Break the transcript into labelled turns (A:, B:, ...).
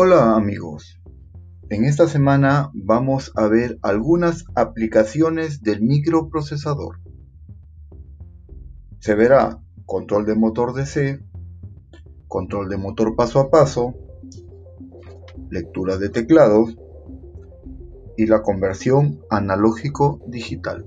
A: Hola amigos, en esta semana vamos a ver algunas aplicaciones del microprocesador. Se verá control de motor DC, control de motor paso a paso, lectura de teclados y la conversión analógico digital.